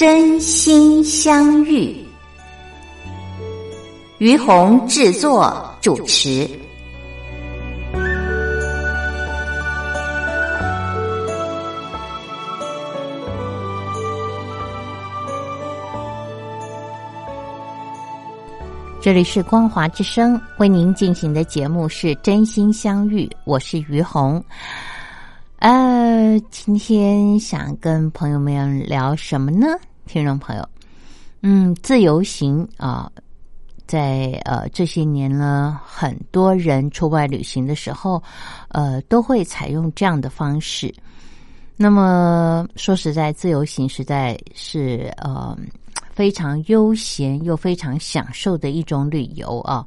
真心相遇，于红制作主持。这里是光华之声为您进行的节目是真心相遇，我是于红。呃，今天想跟朋友们聊什么呢？听众朋友，嗯，自由行啊，在呃这些年呢，很多人出外旅行的时候，呃，都会采用这样的方式。那么说实在，自由行实在是呃非常悠闲又非常享受的一种旅游啊，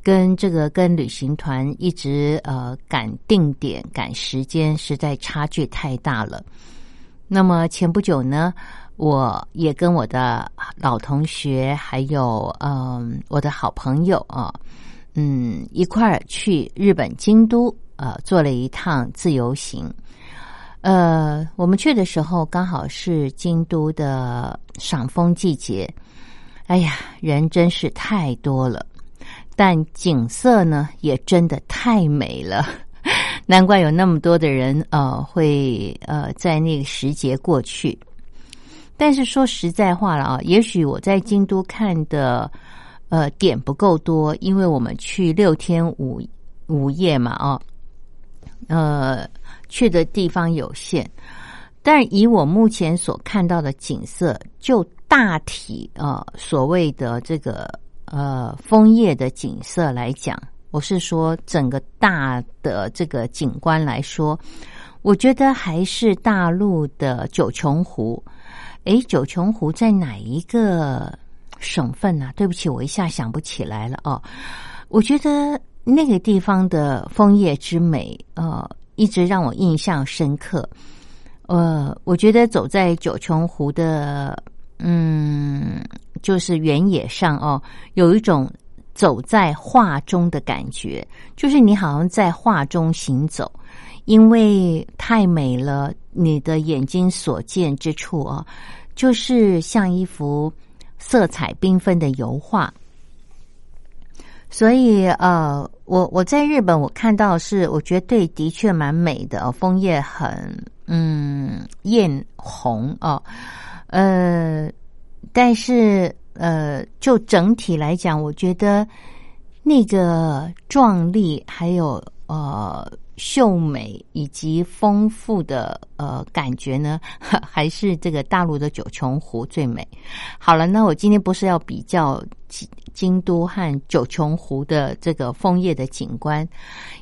跟这个跟旅行团一直呃赶定点赶时间，实在差距太大了。那么前不久呢？我也跟我的老同学，还有嗯我的好朋友啊，嗯一块儿去日本京都呃做了一趟自由行。呃，我们去的时候刚好是京都的赏枫季节，哎呀，人真是太多了，但景色呢也真的太美了，难怪有那么多的人呃会呃在那个时节过去。但是说实在话了啊，也许我在京都看的呃点不够多，因为我们去六天五五夜嘛啊，呃去的地方有限。但以我目前所看到的景色，就大体呃所谓的这个呃枫叶的景色来讲，我是说整个大的这个景观来说，我觉得还是大陆的九琼湖。哎，九琼湖在哪一个省份呢？对不起，我一下想不起来了哦。我觉得那个地方的枫叶之美，呃，一直让我印象深刻。呃，我觉得走在九琼湖的，嗯，就是原野上哦，有一种走在画中的感觉，就是你好像在画中行走，因为太美了。你的眼睛所见之处啊，就是像一幅色彩缤纷的油画。所以呃，我我在日本我看到是，我觉得对，的确蛮美的哦，枫叶很嗯艳红哦，呃，但是呃，就整体来讲，我觉得那个壮丽还有呃。秀美以及丰富的呃感觉呢，还是这个大陆的九琼湖最美。好了，那我今天不是要比较京京都和九琼湖的这个枫叶的景观，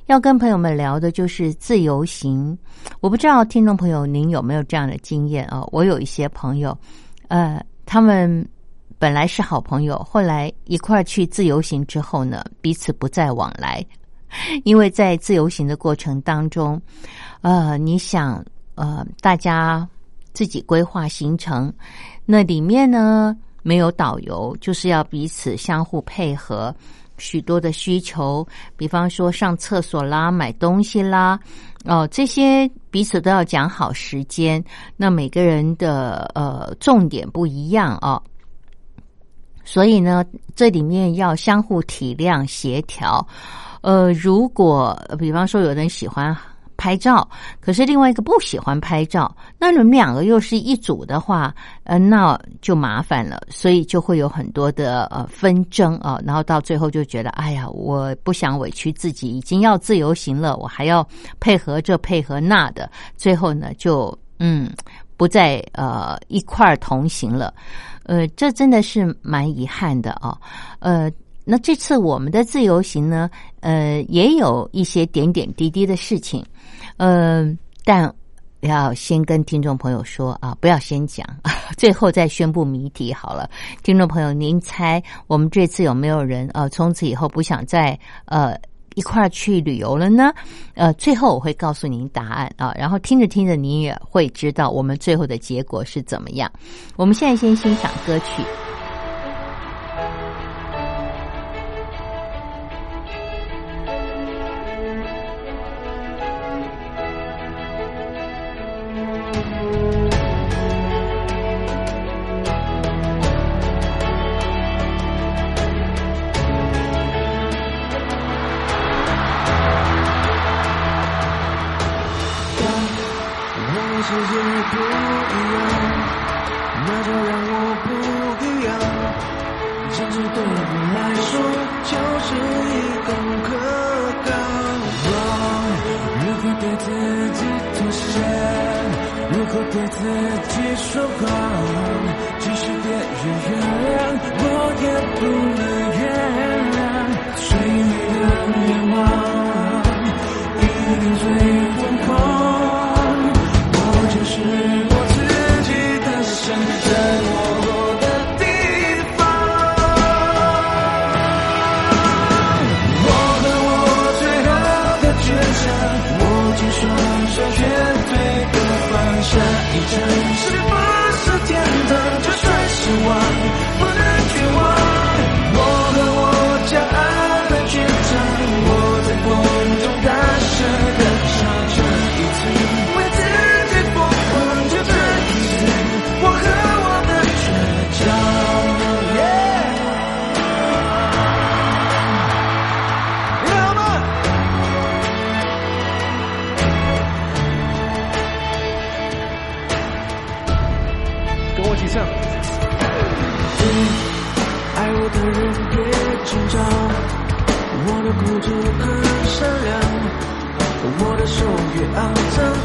要跟朋友们聊的就是自由行。我不知道听众朋友您有没有这样的经验啊？我有一些朋友，呃，他们本来是好朋友，后来一块儿去自由行之后呢，彼此不再往来。因为在自由行的过程当中，呃，你想，呃，大家自己规划行程，那里面呢没有导游，就是要彼此相互配合，许多的需求，比方说上厕所啦、买东西啦，哦，这些彼此都要讲好时间。那每个人的呃重点不一样啊，所以呢，这里面要相互体谅、协调。呃，如果比方说有人喜欢拍照，可是另外一个不喜欢拍照，那你们两个又是一组的话，呃，那就麻烦了，所以就会有很多的呃纷争啊，然后到最后就觉得，哎呀，我不想委屈自己，已经要自由行了，我还要配合这配合那的，最后呢，就嗯，不再呃一块同行了，呃，这真的是蛮遗憾的啊，呃。那这次我们的自由行呢，呃，也有一些点点滴滴的事情，嗯，但要先跟听众朋友说啊，不要先讲，最后再宣布谜题好了。听众朋友，您猜我们这次有没有人呃，从此以后不想再呃一块儿去旅游了呢？呃，最后我会告诉您答案啊，然后听着听着，您也会知道我们最后的结果是怎么样。我们现在先欣赏歌曲。也不能原谅最美的愿望一定最祝他善良。我的手越肮脏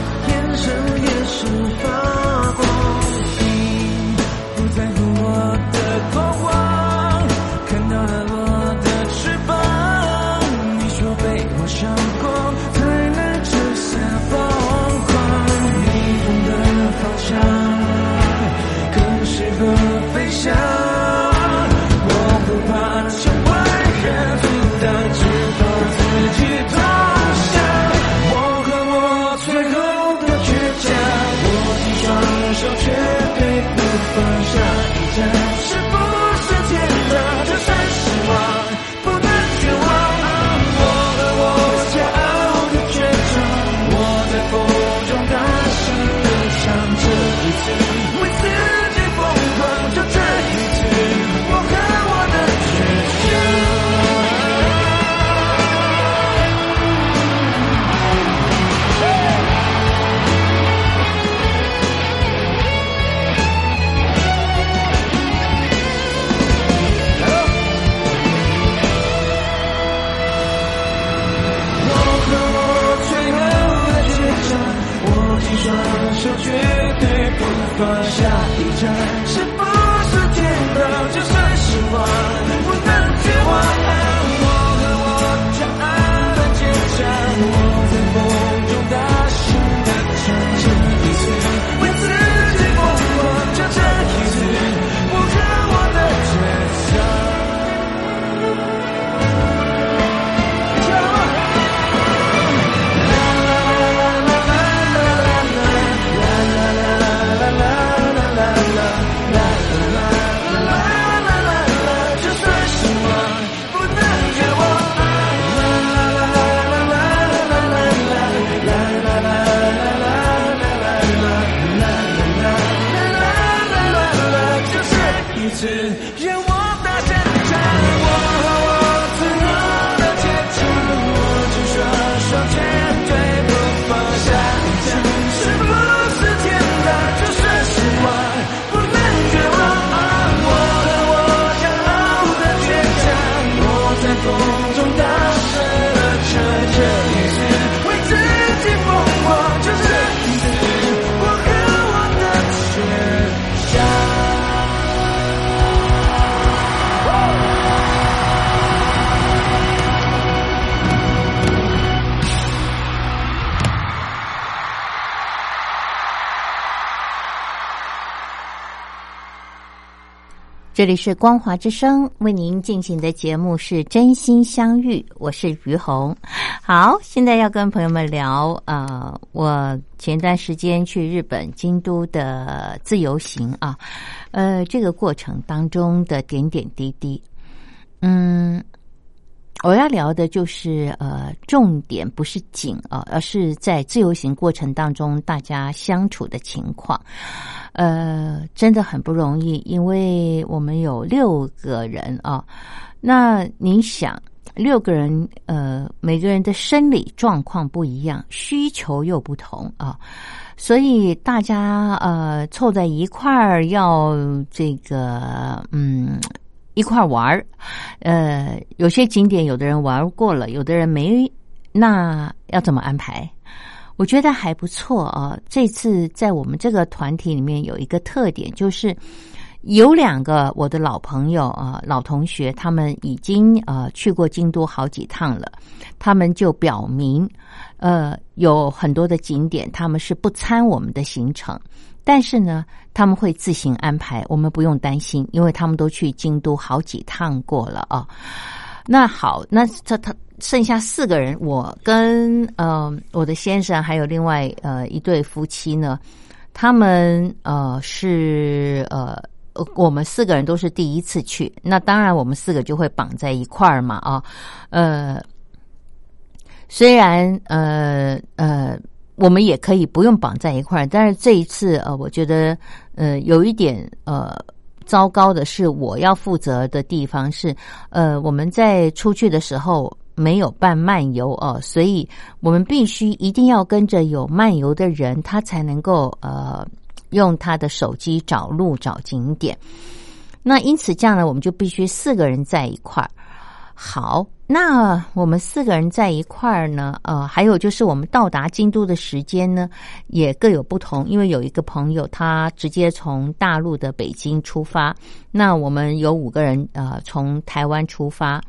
一次，让我。这里是光华之声为您进行的节目是真心相遇，我是于红。好，现在要跟朋友们聊，啊，我前段时间去日本京都的自由行啊，呃，这个过程当中的点点滴滴，嗯。我要聊的就是呃，重点不是景啊，而是在自由行过程当中大家相处的情况。呃，真的很不容易，因为我们有六个人啊。那您想，六个人呃，每个人的生理状况不一样，需求又不同啊，所以大家呃凑在一块儿要这个嗯。一块玩儿，呃，有些景点有的人玩过了，有的人没，那要怎么安排？我觉得还不错啊。这次在我们这个团体里面有一个特点，就是有两个我的老朋友啊，老同学，他们已经呃去过京都好几趟了，他们就表明，呃，有很多的景点他们是不参我们的行程。但是呢，他们会自行安排，我们不用担心，因为他们都去京都好几趟过了啊。那好，那他他剩下四个人，我跟呃我的先生还有另外呃一对夫妻呢，他们呃是呃我们四个人都是第一次去，那当然我们四个就会绑在一块儿嘛啊，呃，虽然呃呃。我们也可以不用绑在一块儿，但是这一次呃，我觉得呃有一点呃糟糕的是，我要负责的地方是呃我们在出去的时候没有办漫游哦，所以我们必须一定要跟着有漫游的人，他才能够呃用他的手机找路找景点。那因此这样呢，我们就必须四个人在一块儿。好，那我们四个人在一块儿呢，呃，还有就是我们到达京都的时间呢，也各有不同。因为有一个朋友他直接从大陆的北京出发，那我们有五个人呃从台湾出发，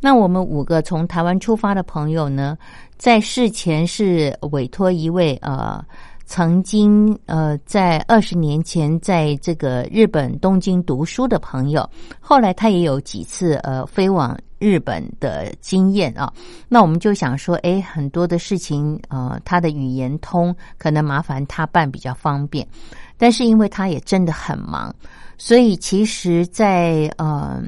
那我们五个从台湾出发的朋友呢，在事前是委托一位呃。曾经呃，在二十年前在这个日本东京读书的朋友，后来他也有几次呃飞往日本的经验啊。那我们就想说，哎，很多的事情呃，他的语言通，可能麻烦他办比较方便。但是因为他也真的很忙，所以其实，在呃。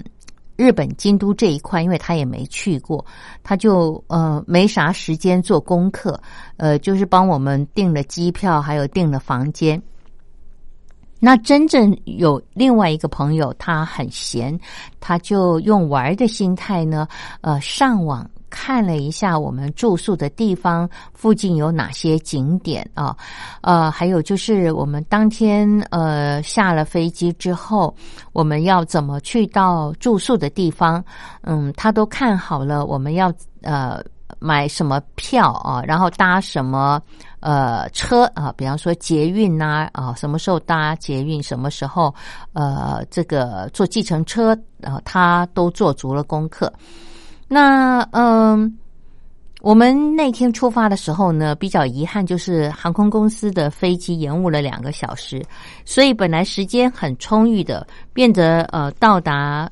日本京都这一块，因为他也没去过，他就呃没啥时间做功课，呃，就是帮我们订了机票，还有订了房间。那真正有另外一个朋友，他很闲，他就用玩的心态呢，呃，上网。看了一下我们住宿的地方附近有哪些景点啊？呃，还有就是我们当天呃下了飞机之后，我们要怎么去到住宿的地方？嗯，他都看好了，我们要呃买什么票啊？然后搭什么呃车啊？比方说捷运呐啊，什么时候搭捷运？什么时候呃这个坐计程车啊？他都做足了功课。那嗯，我们那天出发的时候呢，比较遗憾就是航空公司的飞机延误了两个小时，所以本来时间很充裕的，变得呃到达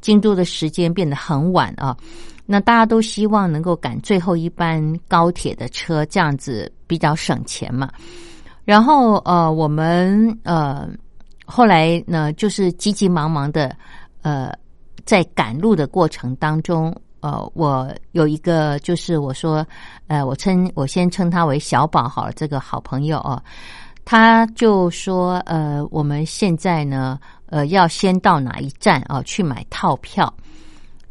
京都的时间变得很晚啊。那大家都希望能够赶最后一班高铁的车，这样子比较省钱嘛。然后呃，我们呃后来呢，就是急急忙忙的呃在赶路的过程当中。呃，我有一个，就是我说，呃，我称我先称他为小宝好了，这个好朋友哦，他就说，呃，我们现在呢，呃，要先到哪一站啊去买套票？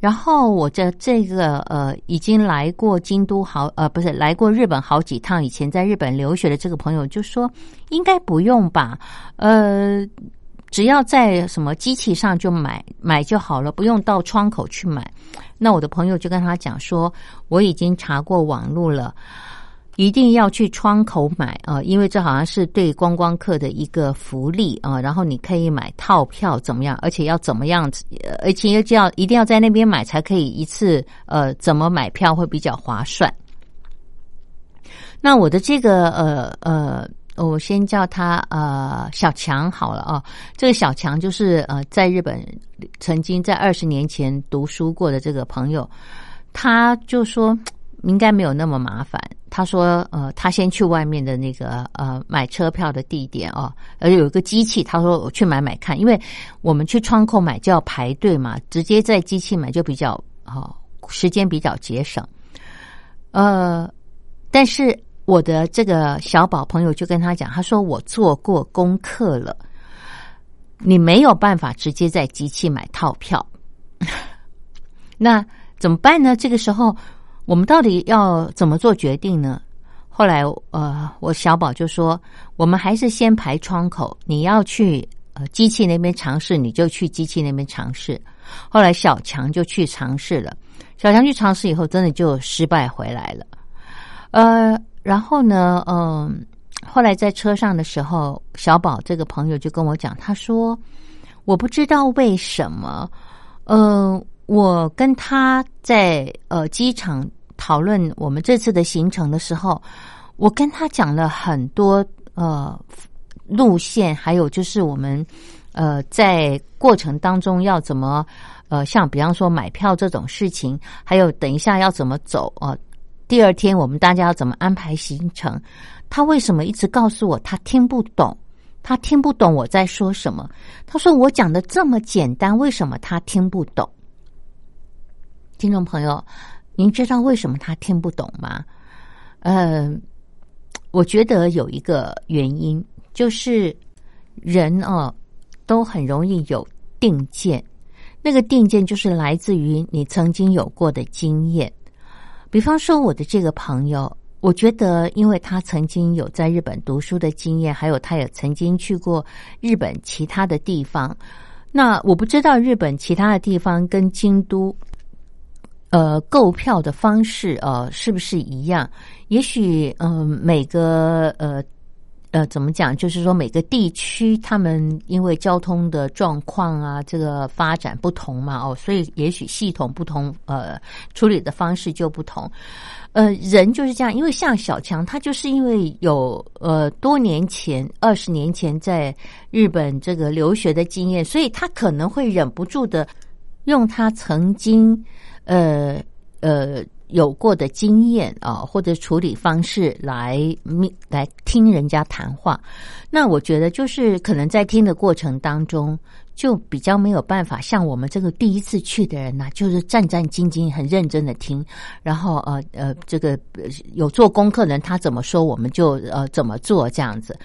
然后我这这个呃，已经来过京都好，呃，不是来过日本好几趟，以前在日本留学的这个朋友就说，应该不用吧，呃。只要在什么机器上就买买就好了，不用到窗口去买。那我的朋友就跟他讲说，我已经查过网络了，一定要去窗口买啊，因为这好像是对观光客的一个福利啊。然后你可以买套票怎么样？而且要怎么样？而且要要一定要在那边买才可以一次呃，怎么买票会比较划算？那我的这个呃呃。我先叫他呃小强好了啊。这个小强就是呃在日本曾经在二十年前读书过的这个朋友，他就说应该没有那么麻烦。他说呃他先去外面的那个呃买车票的地点哦，而有一个机器，他说我去买买看，因为我们去窗口买就要排队嘛，直接在机器买就比较哦时间比较节省。呃，但是。我的这个小宝朋友就跟他讲，他说我做过功课了，你没有办法直接在机器买套票，那怎么办呢？这个时候我们到底要怎么做决定呢？后来呃，我小宝就说，我们还是先排窗口，你要去呃机器那边尝试，你就去机器那边尝试。后来小强就去尝试了，小强去尝试以后，真的就失败回来了，呃。然后呢，嗯，后来在车上的时候，小宝这个朋友就跟我讲，他说：“我不知道为什么，呃，我跟他在呃机场讨论我们这次的行程的时候，我跟他讲了很多呃路线，还有就是我们呃在过程当中要怎么呃，像比方说买票这种事情，还有等一下要怎么走啊。”第二天我们大家要怎么安排行程？他为什么一直告诉我他听不懂？他听不懂我在说什么？他说我讲的这么简单，为什么他听不懂？听众朋友，您知道为什么他听不懂吗？嗯，我觉得有一个原因，就是人哦都很容易有定见，那个定见就是来自于你曾经有过的经验。比方说，我的这个朋友，我觉得，因为他曾经有在日本读书的经验，还有他也曾经去过日本其他的地方。那我不知道日本其他的地方跟京都，呃，购票的方式呃是不是一样？也许，嗯，每个呃。呃，怎么讲？就是说，每个地区他们因为交通的状况啊，这个发展不同嘛，哦，所以也许系统不同，呃，处理的方式就不同。呃，人就是这样，因为像小强，他就是因为有呃多年前、二十年前在日本这个留学的经验，所以他可能会忍不住的用他曾经呃呃。有过的经验啊，或者处理方式来来听人家谈话，那我觉得就是可能在听的过程当中。就比较没有办法像我们这个第一次去的人呐，就是战战兢兢、很认真的听，然后呃呃，这个有做功课的人他怎么说，我们就呃怎么做这样子。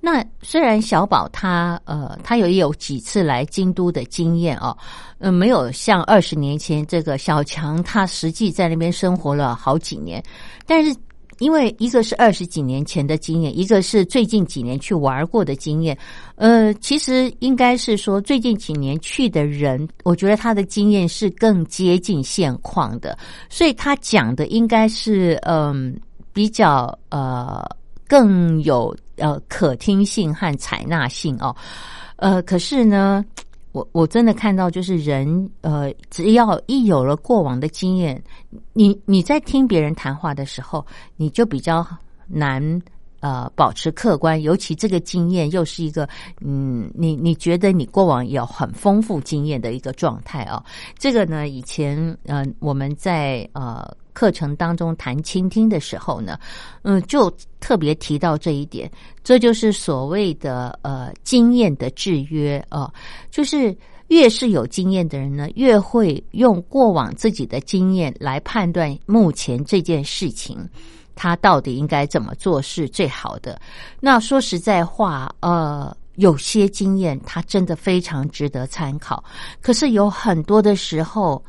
那虽然小宝他呃他有有几次来京都的经验哦，嗯，没有像二十年前这个小强他实际在那边生活了好几年，但是。因为一个是二十几年前的经验，一个是最近几年去玩过的经验。呃，其实应该是说最近几年去的人，我觉得他的经验是更接近现况的，所以他讲的应该是嗯比较呃更有呃可听性和采纳性哦。呃，可是呢。我我真的看到，就是人，呃，只要一有了过往的经验，你你在听别人谈话的时候，你就比较难呃保持客观，尤其这个经验又是一个，嗯，你你觉得你过往有很丰富经验的一个状态哦。这个呢，以前呃我们在呃。课程当中谈倾听的时候呢，嗯，就特别提到这一点，这就是所谓的呃经验的制约啊，就是越是有经验的人呢，越会用过往自己的经验来判断目前这件事情，他到底应该怎么做是最好的。那说实在话，呃，有些经验它真的非常值得参考，可是有很多的时候。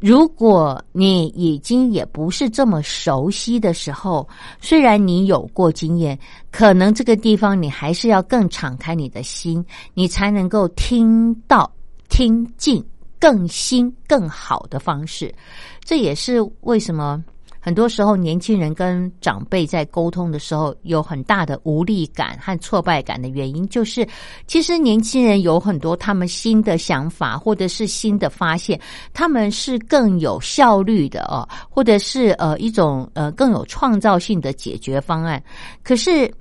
如果你已经也不是这么熟悉的时候，虽然你有过经验，可能这个地方你还是要更敞开你的心，你才能够听到、听进更新、更好的方式。这也是为什么。很多时候，年轻人跟长辈在沟通的时候，有很大的无力感和挫败感的原因，就是其实年轻人有很多他们新的想法，或者是新的发现，他们是更有效率的哦，或者是呃一种呃更有创造性的解决方案。可是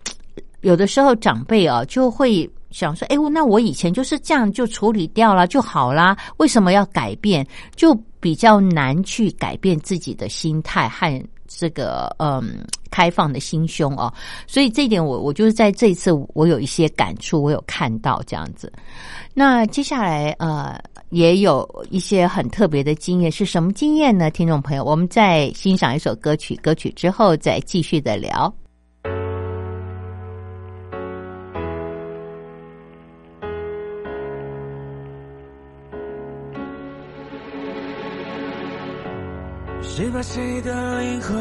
有的时候长辈啊就会想说：“哎，那我以前就是这样就处理掉了就好啦，为什么要改变？”就比较难去改变自己的心态和这个嗯开放的心胸哦。所以这一点，我我就是在这一次我有一些感触，我有看到这样子。那接下来呃。也有一些很特别的经验，是什么经验呢？听众朋友，我们在欣赏一首歌曲，歌曲之后再继续的聊。谁把谁的灵魂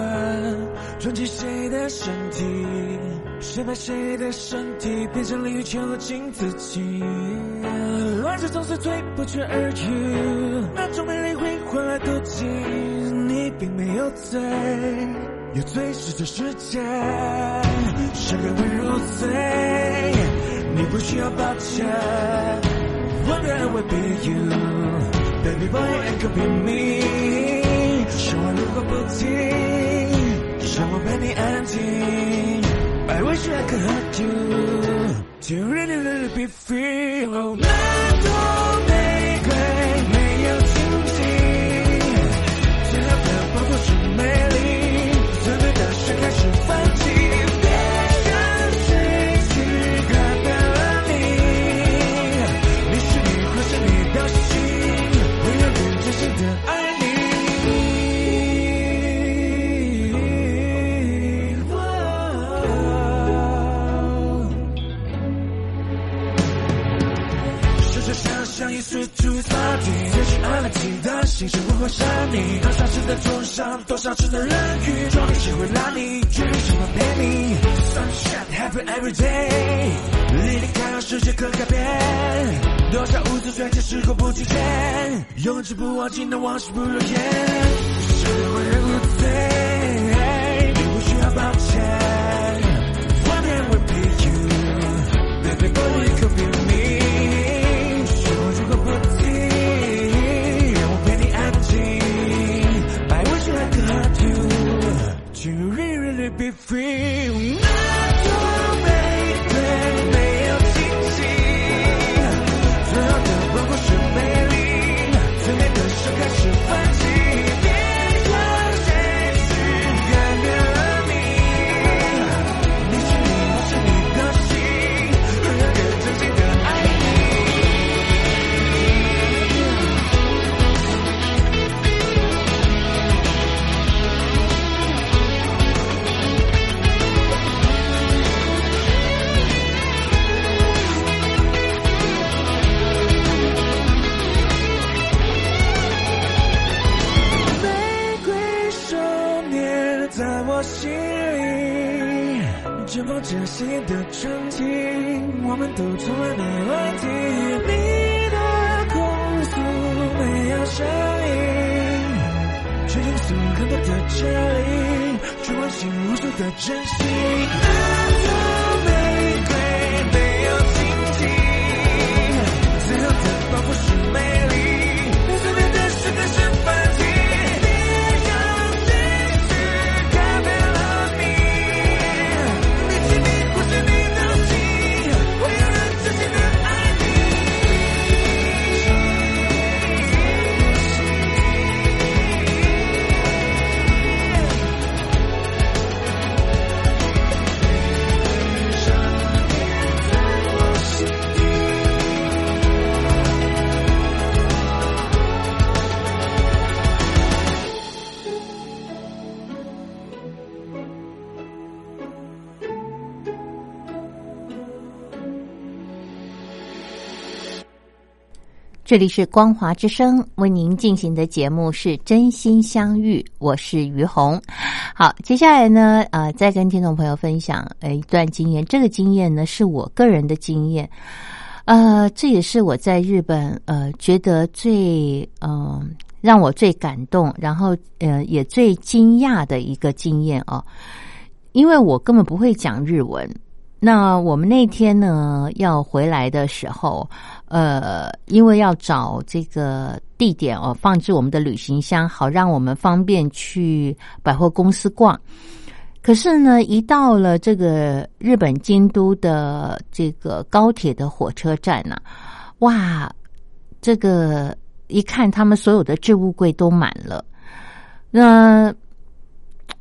装进谁的身体？谁把谁的身体变成利全和镜自己？乱世总是最不缺而语，那种美丽会换来妒忌。你并没有罪，有罪是这世界，谁人会入罪？你不需要抱歉，One day will be you，Baby boy and could be me。生活如果不停，让我陪你安静。I wish I could hurt you to really really be free. Oh, 是不会杀你，多少次的重伤，多少次的冷雨，终于学会拉你，去什么陪你。Sunshine happy every day，离你开，让世界可改变。多少无字传奇，时过不拒绝，永志不忘，记的往事不如烟。这里是光华之声为您进行的节目是真心相遇，我是于红。好，接下来呢，呃，再跟听众朋友分享呃一段经验。这个经验呢，是我个人的经验，呃，这也是我在日本呃觉得最嗯让我最感动，然后呃也最惊讶的一个经验哦，因为我根本不会讲日文。那我们那天呢要回来的时候，呃，因为要找这个地点哦，放置我们的旅行箱，好让我们方便去百货公司逛。可是呢，一到了这个日本京都的这个高铁的火车站呢，哇，这个一看他们所有的置物柜都满了。那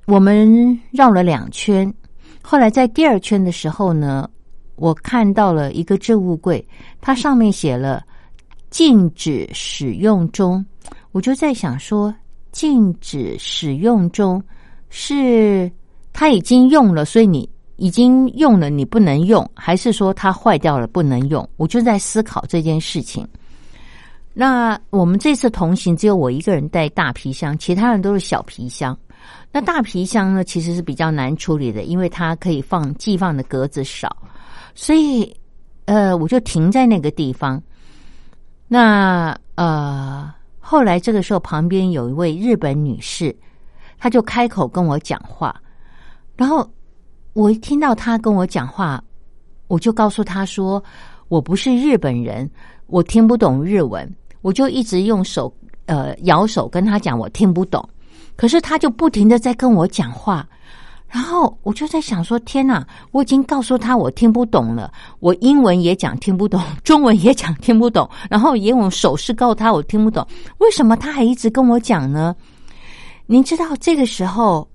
我们绕了两圈，后来在第二圈的时候呢，我看到了一个置物柜，它上面写了“禁止使用中”，我就在想说，禁止使用中是。它已经用了，所以你已经用了，你不能用，还是说它坏掉了不能用？我就在思考这件事情。那我们这次同行只有我一个人带大皮箱，其他人都是小皮箱。那大皮箱呢，其实是比较难处理的，因为它可以放寄放的格子少，所以呃，我就停在那个地方。那呃，后来这个时候旁边有一位日本女士，她就开口跟我讲话。然后我一听到他跟我讲话，我就告诉他说：“我不是日本人，我听不懂日文。”我就一直用手呃摇手跟他讲我听不懂，可是他就不停的在跟我讲话。然后我就在想说：“天哪！我已经告诉他我听不懂了，我英文也讲听不懂，中文也讲听不懂，然后也用手势告诉他我听不懂，为什么他还一直跟我讲呢？”您知道这个时候。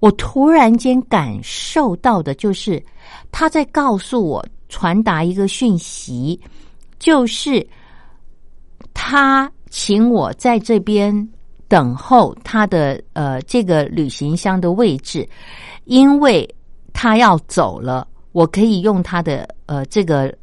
我突然间感受到的就是他在告诉我传达一个讯息，就是他请我在这边等候他的呃这个旅行箱的位置，因为他要走了，我可以用他的呃这个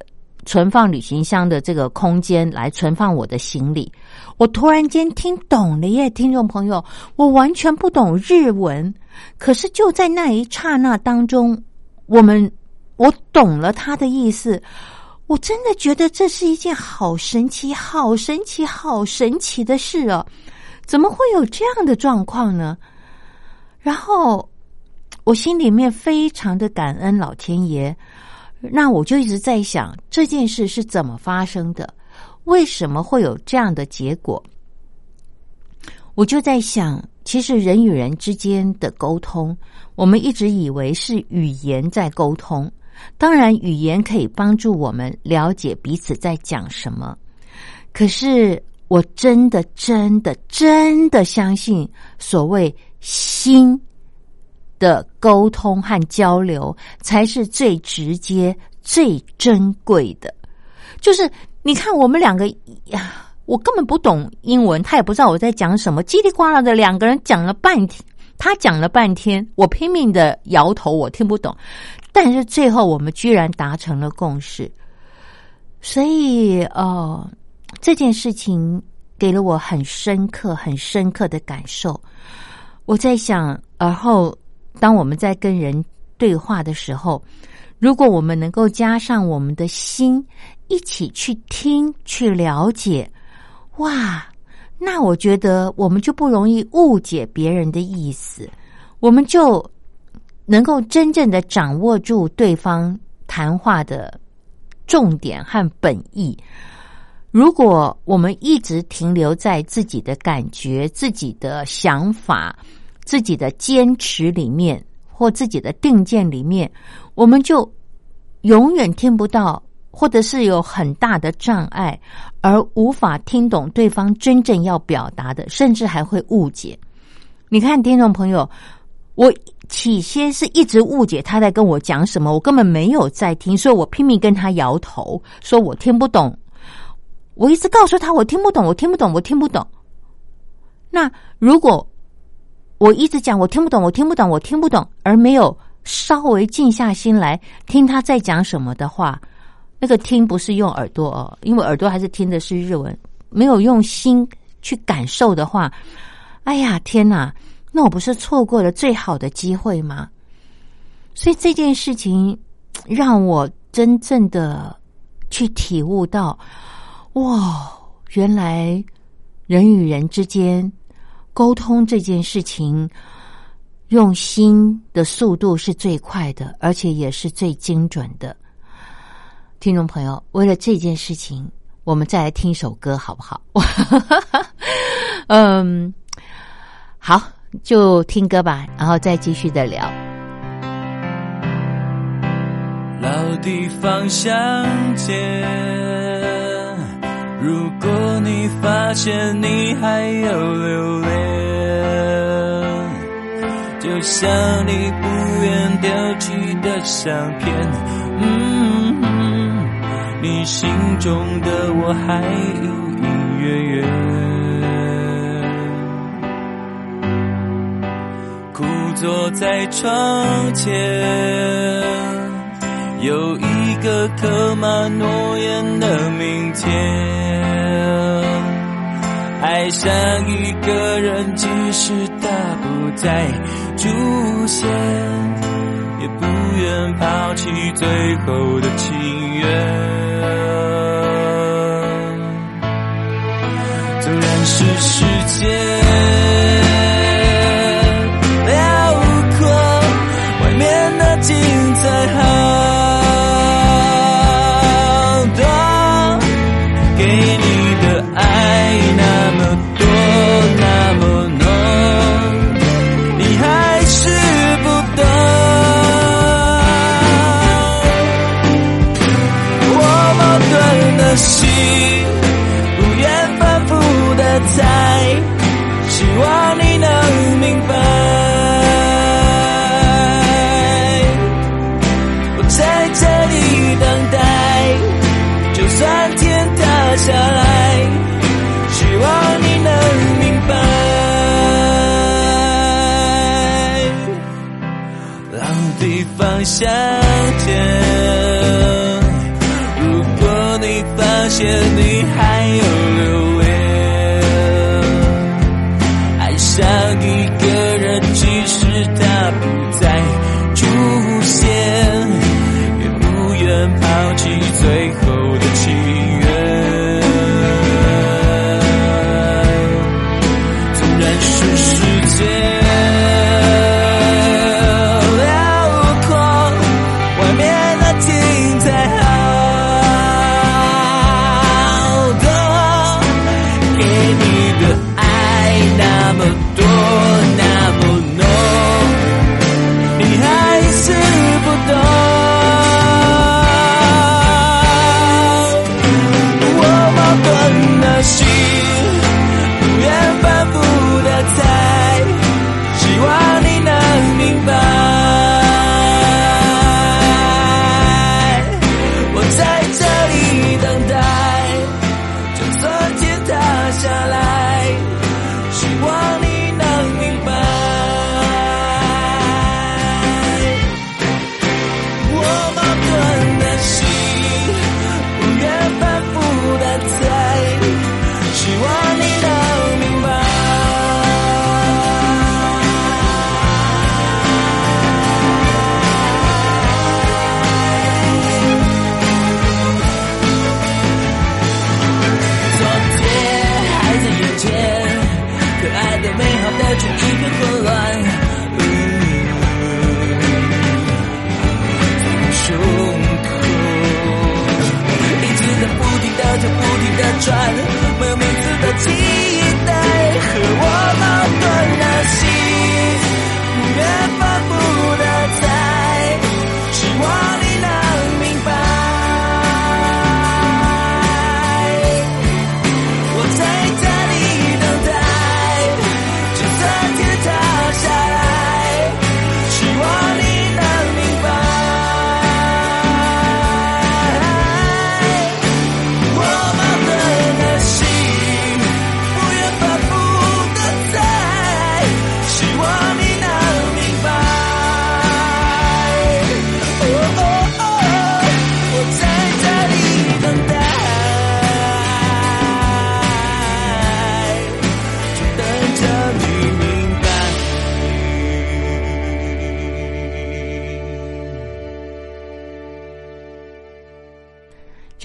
存放旅行箱的这个空间来存放我的行李。我突然间听懂了耶，听众朋友，我完全不懂日文。可是就在那一刹那当中，我们我懂了他的意思。我真的觉得这是一件好神奇、好神奇、好神奇的事哦！怎么会有这样的状况呢？然后我心里面非常的感恩老天爷。那我就一直在想这件事是怎么发生的，为什么会有这样的结果？我就在想。其实人与人之间的沟通，我们一直以为是语言在沟通。当然，语言可以帮助我们了解彼此在讲什么。可是，我真的、真的、真的相信，所谓心的沟通和交流，才是最直接、最珍贵的。就是你看，我们两个呀。我根本不懂英文，他也不知道我在讲什么，叽里呱啦的两个人讲了半天，他讲了半天，我拼命的摇头，我听不懂。但是最后我们居然达成了共识，所以哦，这件事情给了我很深刻、很深刻的感受。我在想，而后当我们在跟人对话的时候，如果我们能够加上我们的心，一起去听、去了解。哇，那我觉得我们就不容易误解别人的意思，我们就能够真正的掌握住对方谈话的重点和本意。如果我们一直停留在自己的感觉、自己的想法、自己的坚持里面，或自己的定见里面，我们就永远听不到。或者是有很大的障碍，而无法听懂对方真正要表达的，甚至还会误解。你看，听众朋友，我起先是一直误解他在跟我讲什么，我根本没有在听，所以我拼命跟他摇头，说我听不懂。我一直告诉他我听不懂，我听不懂，我听不懂。那如果我一直讲我听不懂，我听不懂，我听不懂，而没有稍微静下心来听他在讲什么的话。那个听不是用耳朵哦，因为耳朵还是听的是日文，没有用心去感受的话，哎呀天哪，那我不是错过了最好的机会吗？所以这件事情让我真正的去体悟到，哇，原来人与人之间沟通这件事情，用心的速度是最快的，而且也是最精准的。听众朋友，为了这件事情，我们再来听一首歌，好不好？嗯，好。就听歌吧，然后再继续的聊。老地方相见，如果你发现你还有留恋，就像你不愿丢弃的相片，嗯，你心中的我还隐隐约约，枯坐在窗前。有一一个刻满诺言的明天，爱上一个人，即使他不再出现，也不愿抛弃最后的情缘。纵然是时间。谢谢你。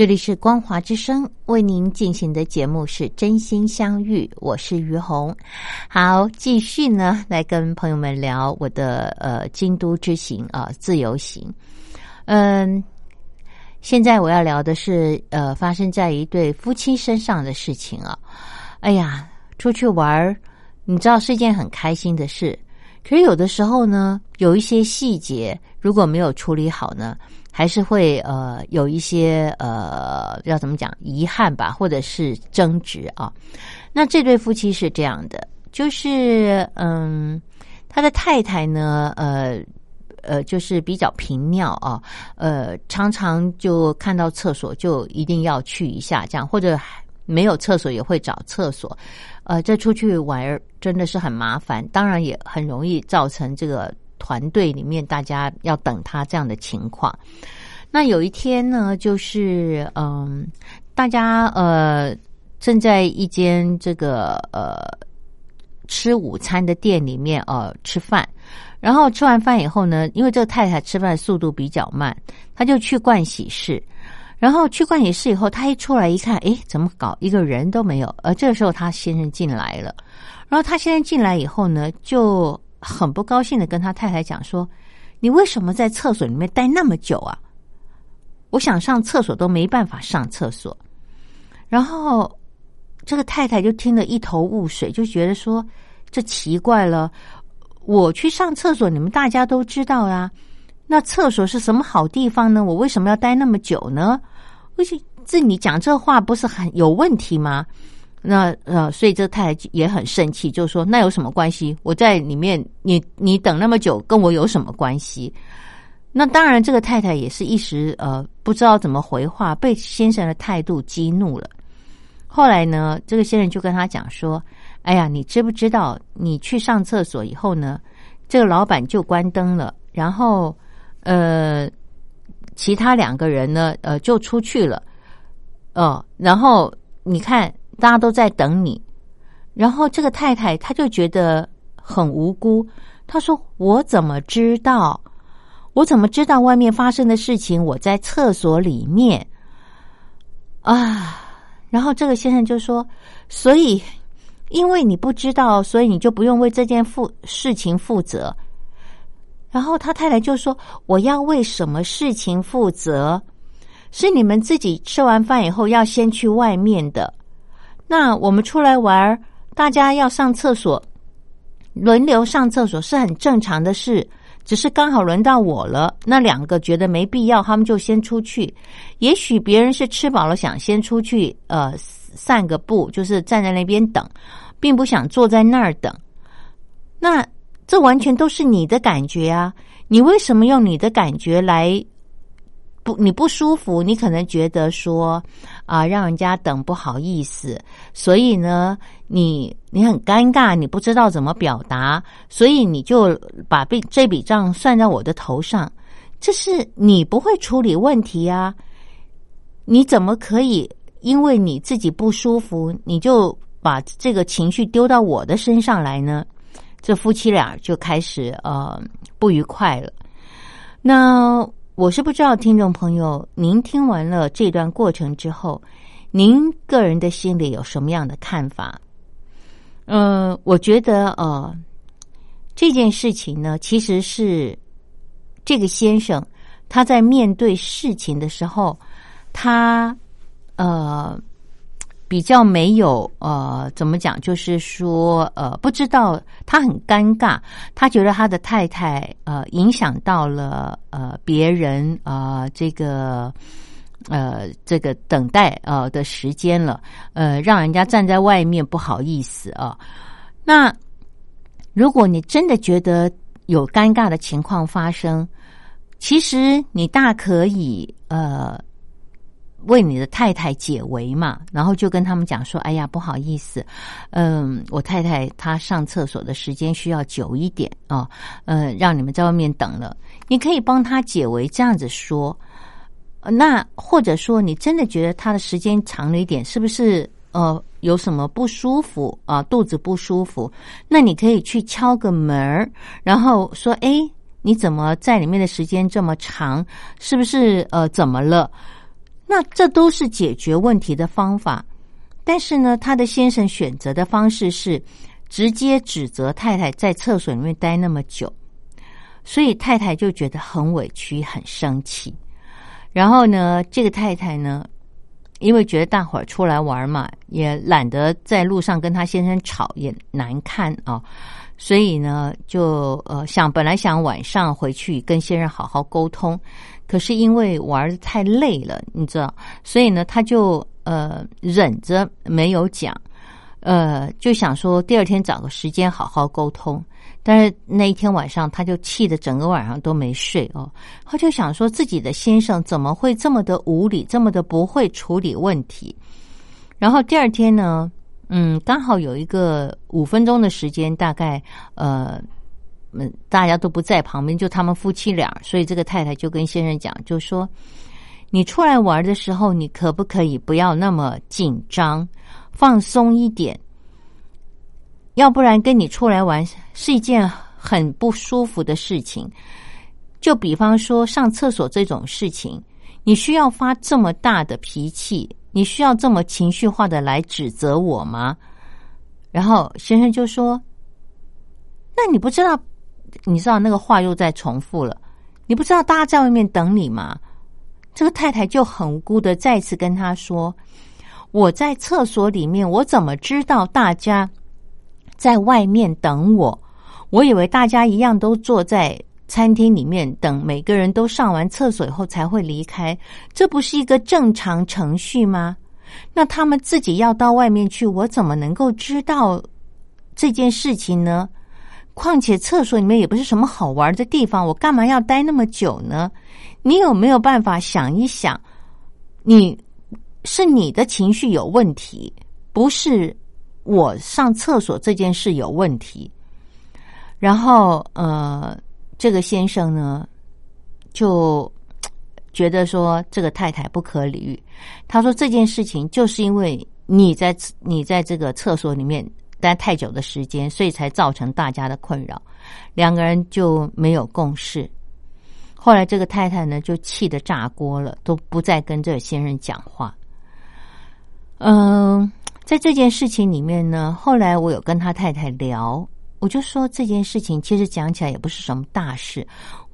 这里是光华之声为您进行的节目是真心相遇，我是于红。好，继续呢来跟朋友们聊我的呃京都之行啊自由行。嗯，现在我要聊的是呃发生在一对夫妻身上的事情啊。哎呀，出去玩儿你知道是一件很开心的事。可是有的时候呢，有一些细节如果没有处理好呢，还是会呃有一些呃要怎么讲遗憾吧，或者是争执啊。那这对夫妻是这样的，就是嗯，他的太太呢，呃呃，就是比较频尿啊，呃，常常就看到厕所就一定要去一下，这样或者没有厕所也会找厕所。呃，这出去玩儿真的是很麻烦，当然也很容易造成这个团队里面大家要等他这样的情况。那有一天呢，就是嗯，大家呃正在一间这个呃吃午餐的店里面呃吃饭，然后吃完饭以后呢，因为这个太太吃饭速度比较慢，他就去盥洗室。然后去盥洗室以后，他一出来一看，诶，怎么搞？一个人都没有。而这个时候，他先生进来了。然后他先生进来以后呢，就很不高兴的跟他太太讲说：“你为什么在厕所里面待那么久啊？我想上厕所都没办法上厕所。”然后这个太太就听得一头雾水，就觉得说：“这奇怪了，我去上厕所，你们大家都知道呀。那厕所是什么好地方呢？我为什么要待那么久呢？”而且，这你讲这话不是很有问题吗？那呃，所以这太太也很生气，就说：“那有什么关系？我在里面，你你等那么久，跟我有什么关系？”那当然，这个太太也是一时呃不知道怎么回话，被先生的态度激怒了。后来呢，这个先生就跟他讲说：“哎呀，你知不知道？你去上厕所以后呢，这个老板就关灯了，然后呃。”其他两个人呢？呃，就出去了，哦，然后你看，大家都在等你，然后这个太太她就觉得很无辜，她说：“我怎么知道？我怎么知道外面发生的事情？我在厕所里面啊。”然后这个先生就说：“所以，因为你不知道，所以你就不用为这件负事情负责。”然后他太太就说：“我要为什么事情负责？是你们自己吃完饭以后要先去外面的。那我们出来玩，大家要上厕所，轮流上厕所是很正常的事。只是刚好轮到我了，那两个觉得没必要，他们就先出去。也许别人是吃饱了想先出去，呃，散个步，就是站在那边等，并不想坐在那儿等。那。”这完全都是你的感觉啊！你为什么用你的感觉来不？你不舒服，你可能觉得说啊，让人家等不好意思，所以呢，你你很尴尬，你不知道怎么表达，所以你就把这笔账算在我的头上。这是你不会处理问题啊！你怎么可以因为你自己不舒服，你就把这个情绪丢到我的身上来呢？这夫妻俩就开始呃不愉快了。那我是不知道听众朋友，您听完了这段过程之后，您个人的心里有什么样的看法？嗯，我觉得呃这件事情呢，其实是这个先生他在面对事情的时候，他呃。比较没有呃，怎么讲？就是说呃，不知道他很尴尬，他觉得他的太太呃影响到了呃别人啊，这个呃这个等待呃的时间了，呃，让人家站在外面不好意思啊。那如果你真的觉得有尴尬的情况发生，其实你大可以呃。为你的太太解围嘛，然后就跟他们讲说：“哎呀，不好意思，嗯，我太太她上厕所的时间需要久一点啊，呃，让你们在外面等了。你可以帮他解围，这样子说。那或者说，你真的觉得他的时间长了一点，是不是呃有什么不舒服啊？肚子不舒服？那你可以去敲个门儿，然后说：哎，你怎么在里面的时间这么长？是不是呃怎么了？”那这都是解决问题的方法，但是呢，他的先生选择的方式是直接指责太太在厕所里面待那么久，所以太太就觉得很委屈、很生气。然后呢，这个太太呢因为觉得大伙儿出来玩嘛，也懒得在路上跟他先生吵，也难看啊，所以呢，就呃想本来想晚上回去跟先生好好沟通，可是因为玩的太累了，你知道，所以呢，他就呃忍着没有讲，呃，就想说第二天找个时间好好沟通。但是那一天晚上，他就气得整个晚上都没睡哦。他就想说，自己的先生怎么会这么的无理，这么的不会处理问题？然后第二天呢，嗯，刚好有一个五分钟的时间，大概呃，嗯，大家都不在旁边，就他们夫妻俩，所以这个太太就跟先生讲，就说：“你出来玩的时候，你可不可以不要那么紧张，放松一点？”要不然跟你出来玩是一件很不舒服的事情。就比方说上厕所这种事情，你需要发这么大的脾气，你需要这么情绪化的来指责我吗？然后先生就说：“那你不知道，你知道那个话又在重复了。你不知道大家在外面等你吗？”这个太太就很无辜的再次跟他说：“我在厕所里面，我怎么知道大家？”在外面等我，我以为大家一样都坐在餐厅里面等，每个人都上完厕所以后才会离开，这不是一个正常程序吗？那他们自己要到外面去，我怎么能够知道这件事情呢？况且厕所里面也不是什么好玩的地方，我干嘛要待那么久呢？你有没有办法想一想？你是你的情绪有问题，不是？我上厕所这件事有问题，然后呃，这个先生呢就觉得说这个太太不可理喻。他说这件事情就是因为你在你在这个厕所里面待太久的时间，所以才造成大家的困扰。两个人就没有共识。后来这个太太呢就气得炸锅了，都不再跟这个先生讲话。嗯。在这件事情里面呢，后来我有跟他太太聊，我就说这件事情其实讲起来也不是什么大事，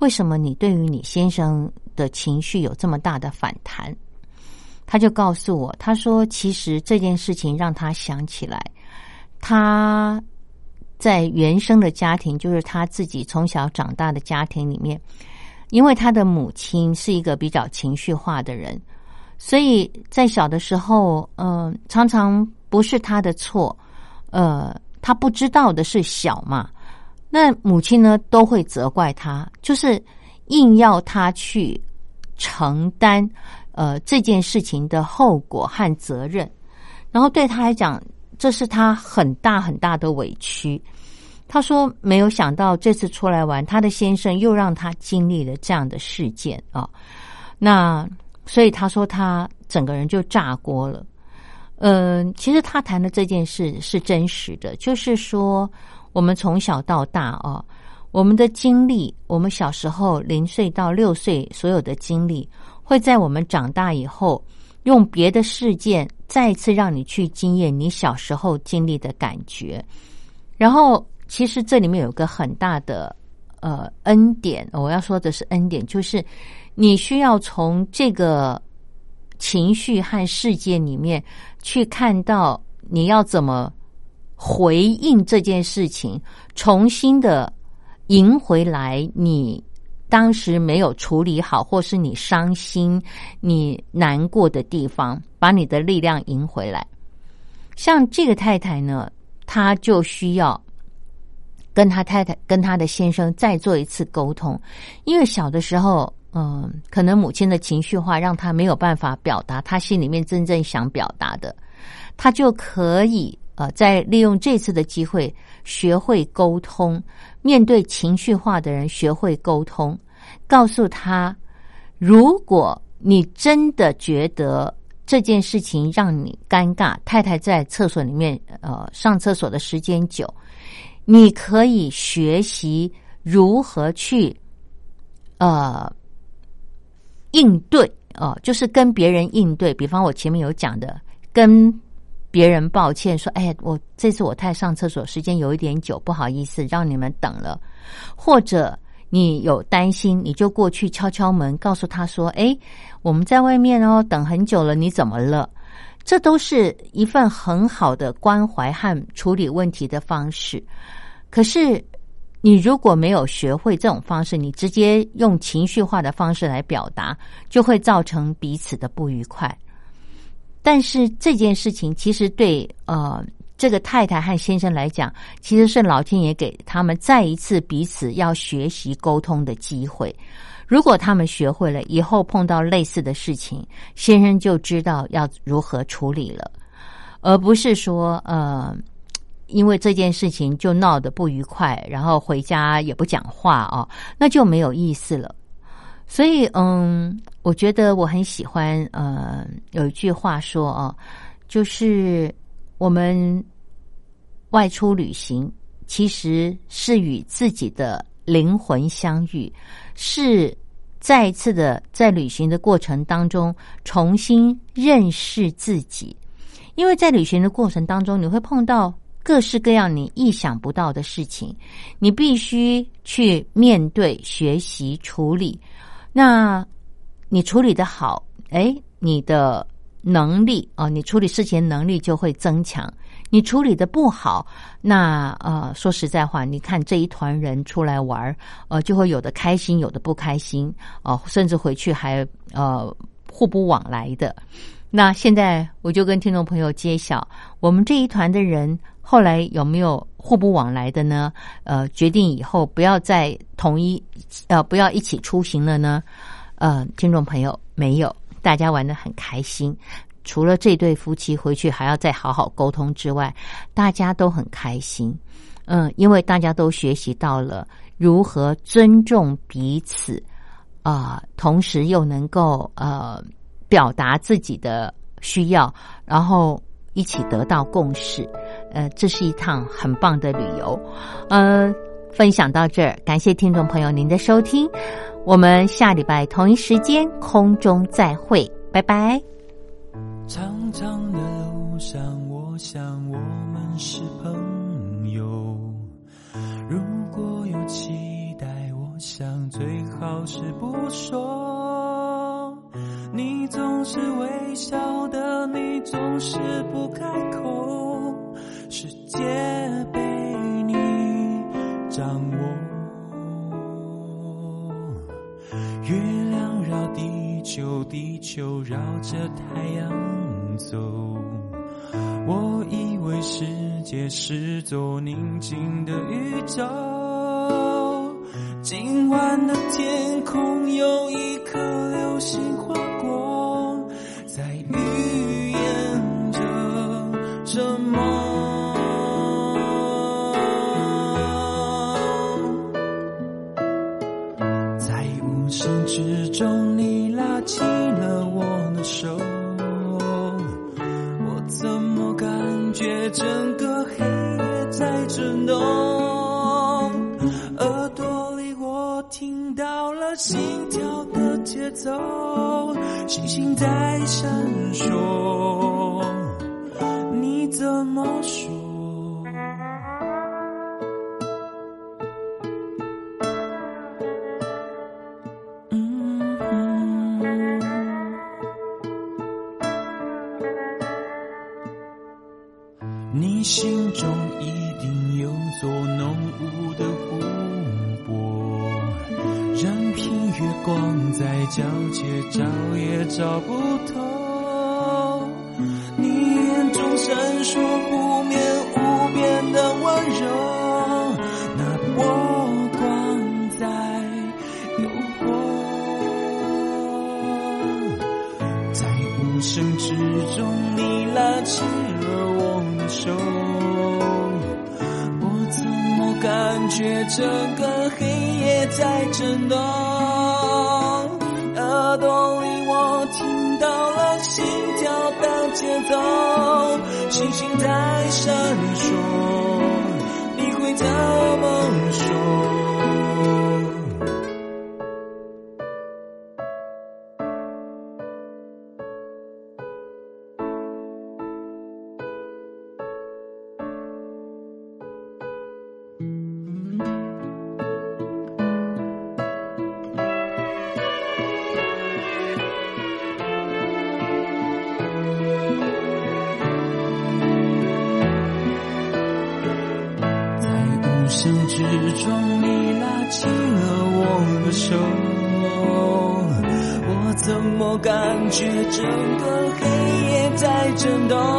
为什么你对于你先生的情绪有这么大的反弹？他就告诉我，他说其实这件事情让他想起来，他在原生的家庭，就是他自己从小长大的家庭里面，因为他的母亲是一个比较情绪化的人，所以在小的时候，嗯，常常。不是他的错，呃，他不知道的是小嘛，那母亲呢都会责怪他，就是硬要他去承担呃这件事情的后果和责任，然后对他来讲，这是他很大很大的委屈。他说没有想到这次出来玩，他的先生又让他经历了这样的事件啊，那所以他说他整个人就炸锅了。嗯，其实他谈的这件事是真实的，就是说，我们从小到大啊，我们的经历，我们小时候零岁到六岁所有的经历，会在我们长大以后，用别的事件再次让你去经验你小时候经历的感觉。然后，其实这里面有个很大的呃恩典，我要说的是恩典，就是你需要从这个。情绪和事件里面去看到你要怎么回应这件事情，重新的赢回来你当时没有处理好，或是你伤心、你难过的地方，把你的力量赢回来。像这个太太呢，她就需要跟他太太、跟他的先生再做一次沟通，因为小的时候。嗯，可能母亲的情绪化让他没有办法表达他心里面真正想表达的，他就可以呃，在利用这次的机会学会沟通，面对情绪化的人学会沟通，告诉他，如果你真的觉得这件事情让你尴尬，太太在厕所里面呃上厕所的时间久，你可以学习如何去呃。应对哦，就是跟别人应对。比方我前面有讲的，跟别人抱歉说：“哎，我这次我太上厕所时间有一点久，不好意思让你们等了。”或者你有担心，你就过去敲敲门，告诉他说：“哎，我们在外面哦，等很久了，你怎么了？”这都是一份很好的关怀和处理问题的方式。可是，你如果没有学会这种方式，你直接用情绪化的方式来表达，就会造成彼此的不愉快。但是这件事情其实对呃这个太太和先生来讲，其实是老天爷给他们再一次彼此要学习沟通的机会。如果他们学会了，以后碰到类似的事情，先生就知道要如何处理了，而不是说呃。因为这件事情就闹得不愉快，然后回家也不讲话啊，那就没有意思了。所以，嗯，我觉得我很喜欢，呃，有一句话说啊，就是我们外出旅行，其实是与自己的灵魂相遇，是再一次的在旅行的过程当中重新认识自己，因为在旅行的过程当中，你会碰到。各式各样你意想不到的事情，你必须去面对、学习、处理。那你处理的好，哎，你的能力啊，你处理事情能力就会增强。你处理的不好，那呃，说实在话，你看这一团人出来玩儿呃，就会有的开心，有的不开心，哦，甚至回去还呃互不往来的。那现在我就跟听众朋友揭晓，我们这一团的人。后来有没有互不往来的呢？呃，决定以后不要再同一呃不要一起出行了呢？呃，听众朋友没有，大家玩的很开心。除了这对夫妻回去还要再好好沟通之外，大家都很开心。嗯，因为大家都学习到了如何尊重彼此啊，同时又能够呃表达自己的需要，然后。一起得到共识，呃，这是一趟很棒的旅游，呃，分享到这儿，感谢听众朋友您的收听，我们下礼拜同一时间空中再会，拜拜。长长的路上，我想我们是朋友，如果有期待，我想最好是不说。你总是微笑的，你总是不开口，世界被你掌握。月亮绕地球，地球绕着太阳走。我以为世界是座宁静的宇宙，今晚的天空有一颗流星划过。在预言着什么？却整个黑夜在震动？